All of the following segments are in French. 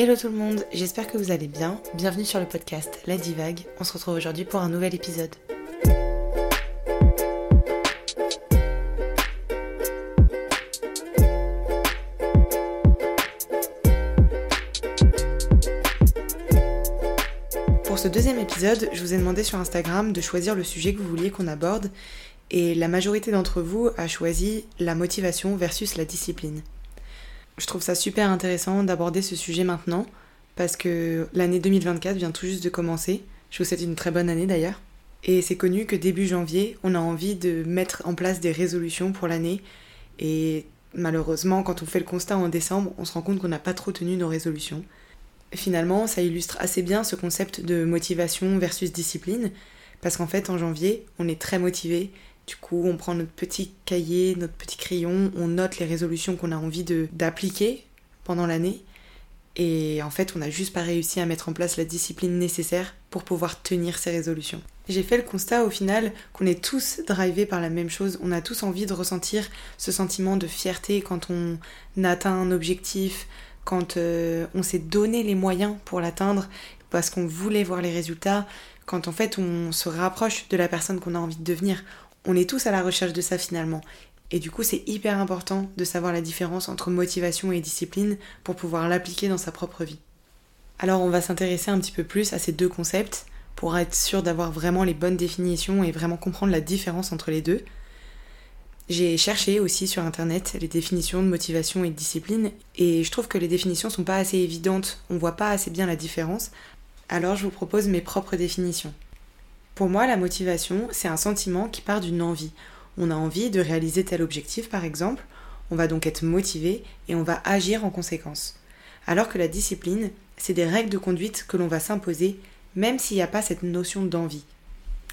Hello tout le monde, j'espère que vous allez bien. Bienvenue sur le podcast La Divague. On se retrouve aujourd'hui pour un nouvel épisode. Pour ce deuxième épisode, je vous ai demandé sur Instagram de choisir le sujet que vous vouliez qu'on aborde et la majorité d'entre vous a choisi la motivation versus la discipline. Je trouve ça super intéressant d'aborder ce sujet maintenant parce que l'année 2024 vient tout juste de commencer. Je vous souhaite une très bonne année d'ailleurs. Et c'est connu que début janvier, on a envie de mettre en place des résolutions pour l'année. Et malheureusement, quand on fait le constat en décembre, on se rend compte qu'on n'a pas trop tenu nos résolutions. Finalement, ça illustre assez bien ce concept de motivation versus discipline. Parce qu'en fait, en janvier, on est très motivé du coup, on prend notre petit cahier, notre petit crayon, on note les résolutions qu'on a envie d'appliquer pendant l'année. Et en fait, on n'a juste pas réussi à mettre en place la discipline nécessaire pour pouvoir tenir ces résolutions. J'ai fait le constat au final qu'on est tous drivés par la même chose. On a tous envie de ressentir ce sentiment de fierté quand on atteint un objectif, quand euh, on s'est donné les moyens pour l'atteindre, parce qu'on voulait voir les résultats, quand en fait on se rapproche de la personne qu'on a envie de devenir on est tous à la recherche de ça finalement. Et du coup, c'est hyper important de savoir la différence entre motivation et discipline pour pouvoir l'appliquer dans sa propre vie. Alors, on va s'intéresser un petit peu plus à ces deux concepts pour être sûr d'avoir vraiment les bonnes définitions et vraiment comprendre la différence entre les deux. J'ai cherché aussi sur internet les définitions de motivation et de discipline et je trouve que les définitions sont pas assez évidentes, on voit pas assez bien la différence. Alors je vous propose mes propres définitions. Pour moi, la motivation, c'est un sentiment qui part d'une envie. On a envie de réaliser tel objectif, par exemple, on va donc être motivé et on va agir en conséquence. Alors que la discipline, c'est des règles de conduite que l'on va s'imposer, même s'il n'y a pas cette notion d'envie.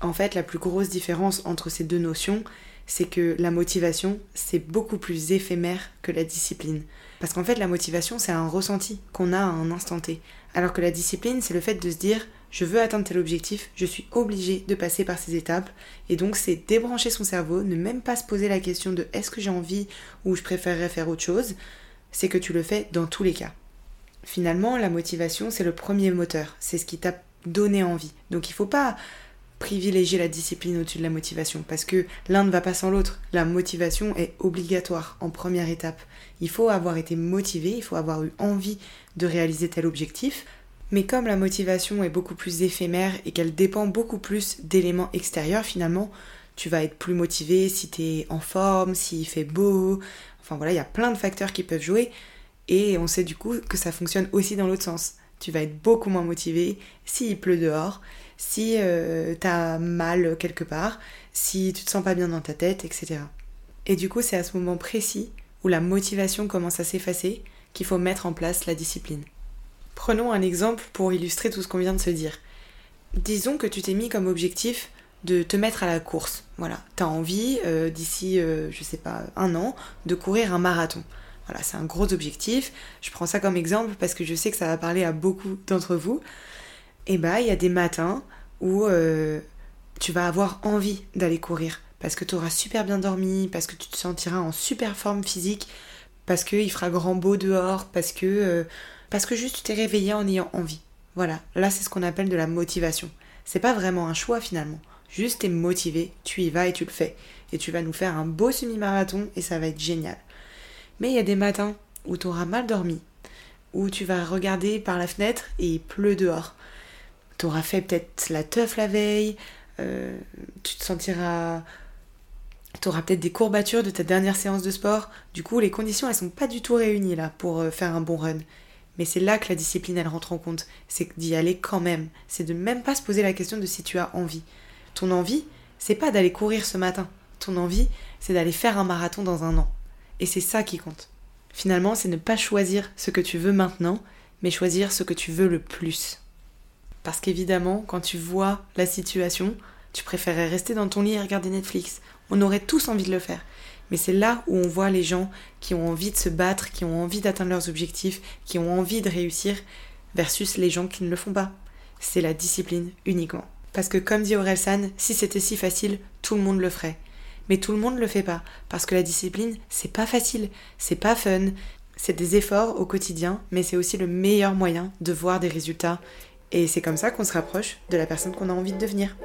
En fait, la plus grosse différence entre ces deux notions, c'est que la motivation, c'est beaucoup plus éphémère que la discipline. Parce qu'en fait, la motivation, c'est un ressenti qu'on a à un instant T. Alors que la discipline, c'est le fait de se dire je veux atteindre tel objectif, je suis obligé de passer par ces étapes. Et donc c'est débrancher son cerveau, ne même pas se poser la question de est-ce que j'ai envie ou je préférerais faire autre chose. C'est que tu le fais dans tous les cas. Finalement, la motivation, c'est le premier moteur, c'est ce qui t'a donné envie. Donc il ne faut pas privilégier la discipline au-dessus de la motivation parce que l'un ne va pas sans l'autre. La motivation est obligatoire en première étape. Il faut avoir été motivé, il faut avoir eu envie de réaliser tel objectif mais comme la motivation est beaucoup plus éphémère et qu'elle dépend beaucoup plus d'éléments extérieurs finalement, tu vas être plus motivé si tu es en forme, s'il fait beau. Enfin voilà, il y a plein de facteurs qui peuvent jouer et on sait du coup que ça fonctionne aussi dans l'autre sens. Tu vas être beaucoup moins motivé s'il pleut dehors, si euh, tu as mal quelque part, si tu te sens pas bien dans ta tête, etc. Et du coup, c'est à ce moment précis où la motivation commence à s'effacer qu'il faut mettre en place la discipline. Prenons un exemple pour illustrer tout ce qu'on vient de se dire. Disons que tu t'es mis comme objectif de te mettre à la course. Voilà, t'as envie euh, d'ici, euh, je sais pas, un an, de courir un marathon. Voilà, c'est un gros objectif. Je prends ça comme exemple parce que je sais que ça va parler à beaucoup d'entre vous. Et bah, il y a des matins où euh, tu vas avoir envie d'aller courir parce que tu auras super bien dormi, parce que tu te sentiras en super forme physique, parce qu'il fera grand beau dehors, parce que parce que juste tu t'es réveillé en ayant envie. Voilà, là c'est ce qu'on appelle de la motivation. C'est pas vraiment un choix finalement. Juste t'es motivé, tu y vas et tu le fais. Et tu vas nous faire un beau semi-marathon et ça va être génial. Mais il y a des matins où tu auras mal dormi, où tu vas regarder par la fenêtre et il pleut dehors. Tu auras fait peut-être la teuf la veille, euh, tu te sentiras. Tu auras peut-être des courbatures de ta dernière séance de sport. Du coup, les conditions, elles sont pas du tout réunies là pour euh, faire un bon run. Mais c'est là que la discipline, elle rentre en compte. C'est d'y aller quand même. C'est de même pas se poser la question de si tu as envie. Ton envie, c'est pas d'aller courir ce matin. Ton envie, c'est d'aller faire un marathon dans un an. Et c'est ça qui compte. Finalement, c'est ne pas choisir ce que tu veux maintenant, mais choisir ce que tu veux le plus. Parce qu'évidemment, quand tu vois la situation, tu préférerais rester dans ton lit et regarder Netflix. On aurait tous envie de le faire. Mais c'est là où on voit les gens qui ont envie de se battre, qui ont envie d'atteindre leurs objectifs, qui ont envie de réussir, versus les gens qui ne le font pas. C'est la discipline uniquement. Parce que comme dit Orelsan, si c'était si facile, tout le monde le ferait. Mais tout le monde ne le fait pas, parce que la discipline, c'est pas facile, c'est pas fun, C'est des efforts au quotidien, mais c'est aussi le meilleur moyen de voir des résultats. Et c'est comme ça qu'on se rapproche de la personne qu'on a envie de devenir.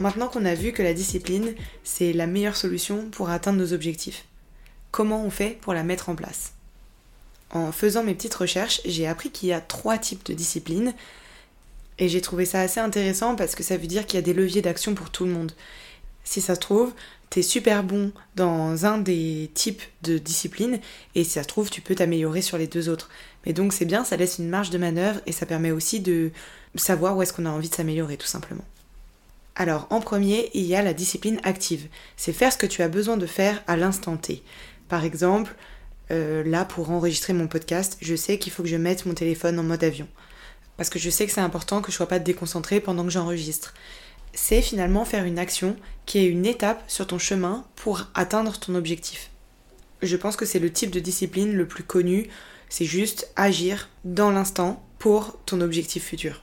Maintenant qu'on a vu que la discipline, c'est la meilleure solution pour atteindre nos objectifs, comment on fait pour la mettre en place? En faisant mes petites recherches, j'ai appris qu'il y a trois types de discipline et j'ai trouvé ça assez intéressant parce que ça veut dire qu'il y a des leviers d'action pour tout le monde. Si ça se trouve, t'es super bon dans un des types de discipline et si ça se trouve, tu peux t'améliorer sur les deux autres. Mais donc c'est bien, ça laisse une marge de manœuvre et ça permet aussi de savoir où est-ce qu'on a envie de s'améliorer tout simplement. Alors, en premier, il y a la discipline active. C'est faire ce que tu as besoin de faire à l'instant T. Par exemple, euh, là, pour enregistrer mon podcast, je sais qu'il faut que je mette mon téléphone en mode avion. Parce que je sais que c'est important que je sois pas déconcentrée pendant que j'enregistre. C'est finalement faire une action qui est une étape sur ton chemin pour atteindre ton objectif. Je pense que c'est le type de discipline le plus connu. C'est juste agir dans l'instant pour ton objectif futur.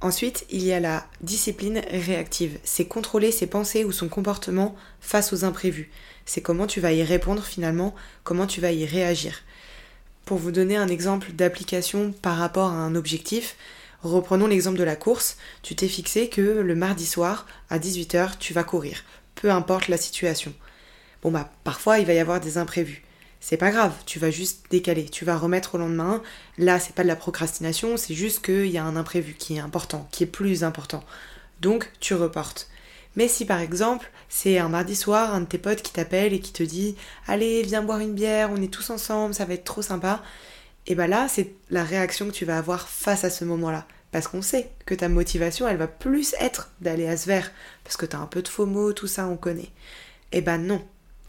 Ensuite, il y a la discipline réactive. C'est contrôler ses pensées ou son comportement face aux imprévus. C'est comment tu vas y répondre finalement, comment tu vas y réagir. Pour vous donner un exemple d'application par rapport à un objectif, reprenons l'exemple de la course. Tu t'es fixé que le mardi soir, à 18h, tu vas courir, peu importe la situation. Bon bah, parfois il va y avoir des imprévus c'est pas grave, tu vas juste décaler, tu vas remettre au lendemain. Là, c'est pas de la procrastination, c'est juste qu'il y a un imprévu qui est important, qui est plus important. Donc, tu reportes. Mais si par exemple, c'est un mardi soir, un de tes potes qui t'appelle et qui te dit Allez, viens boire une bière, on est tous ensemble, ça va être trop sympa. Et bah là, c'est la réaction que tu vas avoir face à ce moment-là. Parce qu'on sait que ta motivation, elle va plus être d'aller à ce verre. Parce que t'as un peu de faux mots, tout ça, on connaît. Et bah non.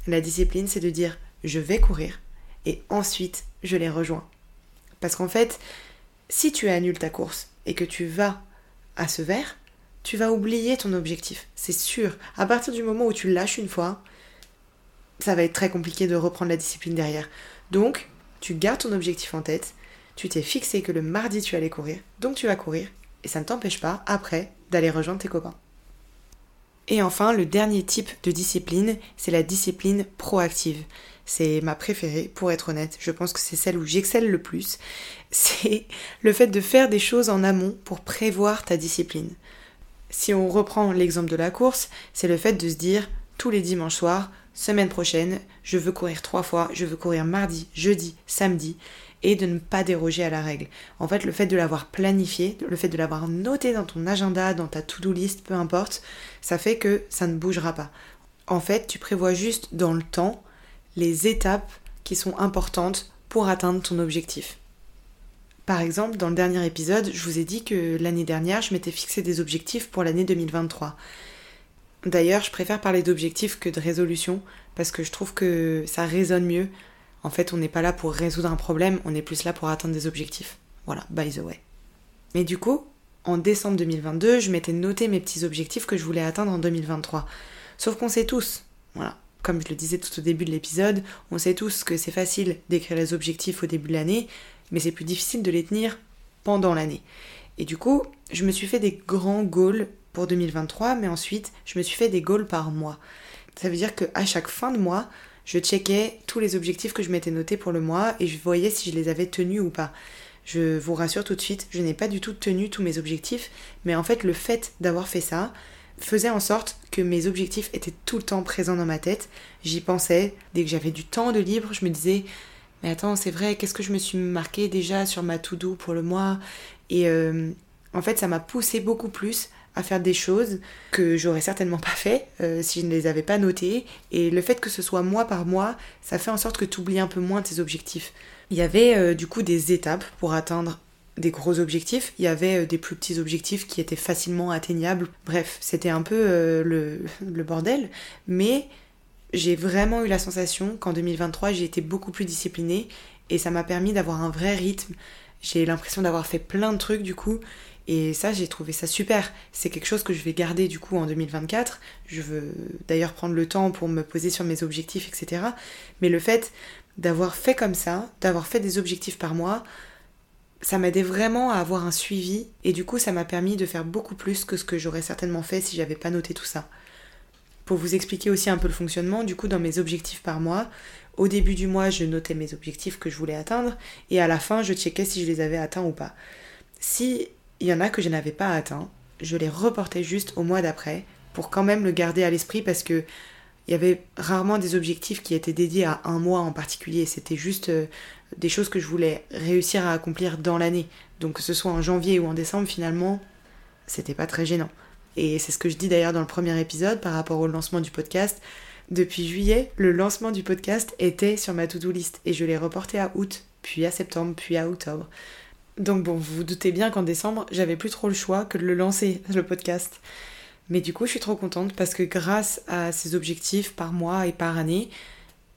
La discipline, c'est de dire je vais courir et ensuite je les rejoins. Parce qu'en fait, si tu annules ta course et que tu vas à ce verre, tu vas oublier ton objectif, c'est sûr. À partir du moment où tu lâches une fois, ça va être très compliqué de reprendre la discipline derrière. Donc, tu gardes ton objectif en tête, tu t'es fixé que le mardi tu allais courir, donc tu vas courir, et ça ne t'empêche pas, après, d'aller rejoindre tes copains. Et enfin, le dernier type de discipline, c'est la discipline proactive. C'est ma préférée, pour être honnête. Je pense que c'est celle où j'excelle le plus. C'est le fait de faire des choses en amont pour prévoir ta discipline. Si on reprend l'exemple de la course, c'est le fait de se dire tous les dimanches soirs, semaine prochaine, je veux courir trois fois, je veux courir mardi, jeudi, samedi, et de ne pas déroger à la règle. En fait, le fait de l'avoir planifié, le fait de l'avoir noté dans ton agenda, dans ta to-do list, peu importe, ça fait que ça ne bougera pas. En fait, tu prévois juste dans le temps les étapes qui sont importantes pour atteindre ton objectif. Par exemple, dans le dernier épisode, je vous ai dit que l'année dernière, je m'étais fixé des objectifs pour l'année 2023. D'ailleurs, je préfère parler d'objectifs que de résolutions parce que je trouve que ça résonne mieux. En fait, on n'est pas là pour résoudre un problème, on est plus là pour atteindre des objectifs. Voilà, by the way. Mais du coup, en décembre 2022, je m'étais noté mes petits objectifs que je voulais atteindre en 2023. Sauf qu'on sait tous, voilà, comme je le disais tout au début de l'épisode, on sait tous que c'est facile d'écrire les objectifs au début de l'année, mais c'est plus difficile de les tenir pendant l'année. Et du coup, je me suis fait des grands goals pour 2023, mais ensuite, je me suis fait des goals par mois. Ça veut dire qu'à chaque fin de mois, je checkais tous les objectifs que je m'étais notés pour le mois et je voyais si je les avais tenus ou pas. Je vous rassure tout de suite, je n'ai pas du tout tenu tous mes objectifs, mais en fait, le fait d'avoir fait ça, faisait en sorte que mes objectifs étaient tout le temps présents dans ma tête. J'y pensais. Dès que j'avais du temps de libre, je me disais Mais attends, c'est vrai, qu'est-ce que je me suis marqué déjà sur ma to-do pour le mois? Et euh, en fait, ça m'a poussé beaucoup plus à faire des choses que j'aurais certainement pas fait euh, si je ne les avais pas notées. Et le fait que ce soit mois par mois, ça fait en sorte que tu oublies un peu moins tes objectifs. Il y avait euh, du coup des étapes pour atteindre des gros objectifs, il y avait euh, des plus petits objectifs qui étaient facilement atteignables. Bref, c'était un peu euh, le, le, bordel, mais j'ai vraiment eu la sensation qu'en 2023 j'ai été beaucoup plus disciplinée et ça m'a permis d'avoir un vrai rythme. J'ai l'impression d'avoir fait plein de trucs du coup et ça j'ai trouvé ça super. C'est quelque chose que je vais garder du coup en 2024. Je veux d'ailleurs prendre le temps pour me poser sur mes objectifs, etc. Mais le fait d'avoir fait comme ça, d'avoir fait des objectifs par mois, ça m'aidait vraiment à avoir un suivi et du coup ça m'a permis de faire beaucoup plus que ce que j'aurais certainement fait si j'avais pas noté tout ça. Pour vous expliquer aussi un peu le fonctionnement, du coup dans mes objectifs par mois, au début du mois je notais mes objectifs que je voulais atteindre et à la fin je checkais si je les avais atteints ou pas. Si il y en a que je n'avais pas atteints, je les reportais juste au mois d'après pour quand même le garder à l'esprit parce que il y avait rarement des objectifs qui étaient dédiés à un mois en particulier. C'était juste euh, des choses que je voulais réussir à accomplir dans l'année. Donc que ce soit en janvier ou en décembre, finalement, c'était pas très gênant. Et c'est ce que je dis d'ailleurs dans le premier épisode par rapport au lancement du podcast. Depuis juillet, le lancement du podcast était sur ma to-do list et je l'ai reporté à août, puis à septembre, puis à octobre. Donc bon, vous vous doutez bien qu'en décembre, j'avais plus trop le choix que de le lancer, le podcast. Mais du coup, je suis trop contente parce que grâce à ces objectifs par mois et par année,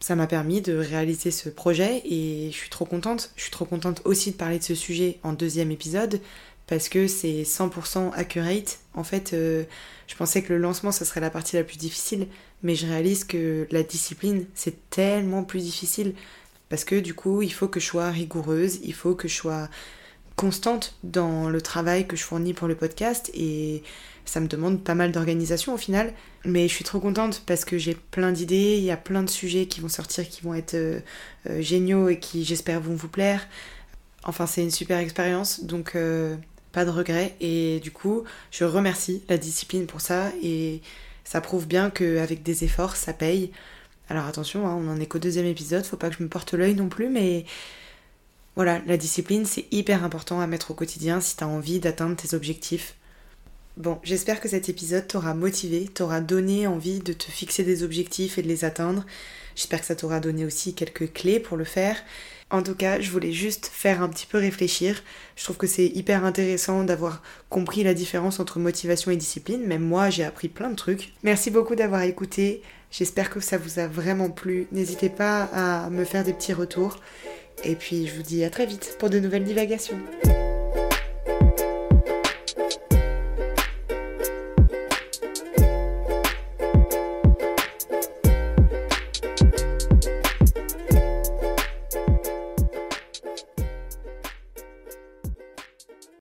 ça m'a permis de réaliser ce projet et je suis trop contente. Je suis trop contente aussi de parler de ce sujet en deuxième épisode parce que c'est 100% accurate. En fait, euh, je pensais que le lancement, ça serait la partie la plus difficile, mais je réalise que la discipline, c'est tellement plus difficile parce que du coup, il faut que je sois rigoureuse, il faut que je sois constante dans le travail que je fournis pour le podcast et ça me demande pas mal d'organisation au final. Mais je suis trop contente parce que j'ai plein d'idées, il y a plein de sujets qui vont sortir qui vont être euh, euh, géniaux et qui j'espère vont vous plaire. Enfin c'est une super expérience donc euh, pas de regrets et du coup je remercie la discipline pour ça et ça prouve bien qu'avec des efforts ça paye. Alors attention, hein, on en est qu'au deuxième épisode, faut pas que je me porte l'œil non plus mais voilà, la discipline, c'est hyper important à mettre au quotidien si tu as envie d'atteindre tes objectifs. Bon, j'espère que cet épisode t'aura motivé, t'aura donné envie de te fixer des objectifs et de les atteindre. J'espère que ça t'aura donné aussi quelques clés pour le faire. En tout cas, je voulais juste faire un petit peu réfléchir. Je trouve que c'est hyper intéressant d'avoir compris la différence entre motivation et discipline. Même moi, j'ai appris plein de trucs. Merci beaucoup d'avoir écouté. J'espère que ça vous a vraiment plu. N'hésitez pas à me faire des petits retours. Et puis je vous dis à très vite pour de nouvelles divagations.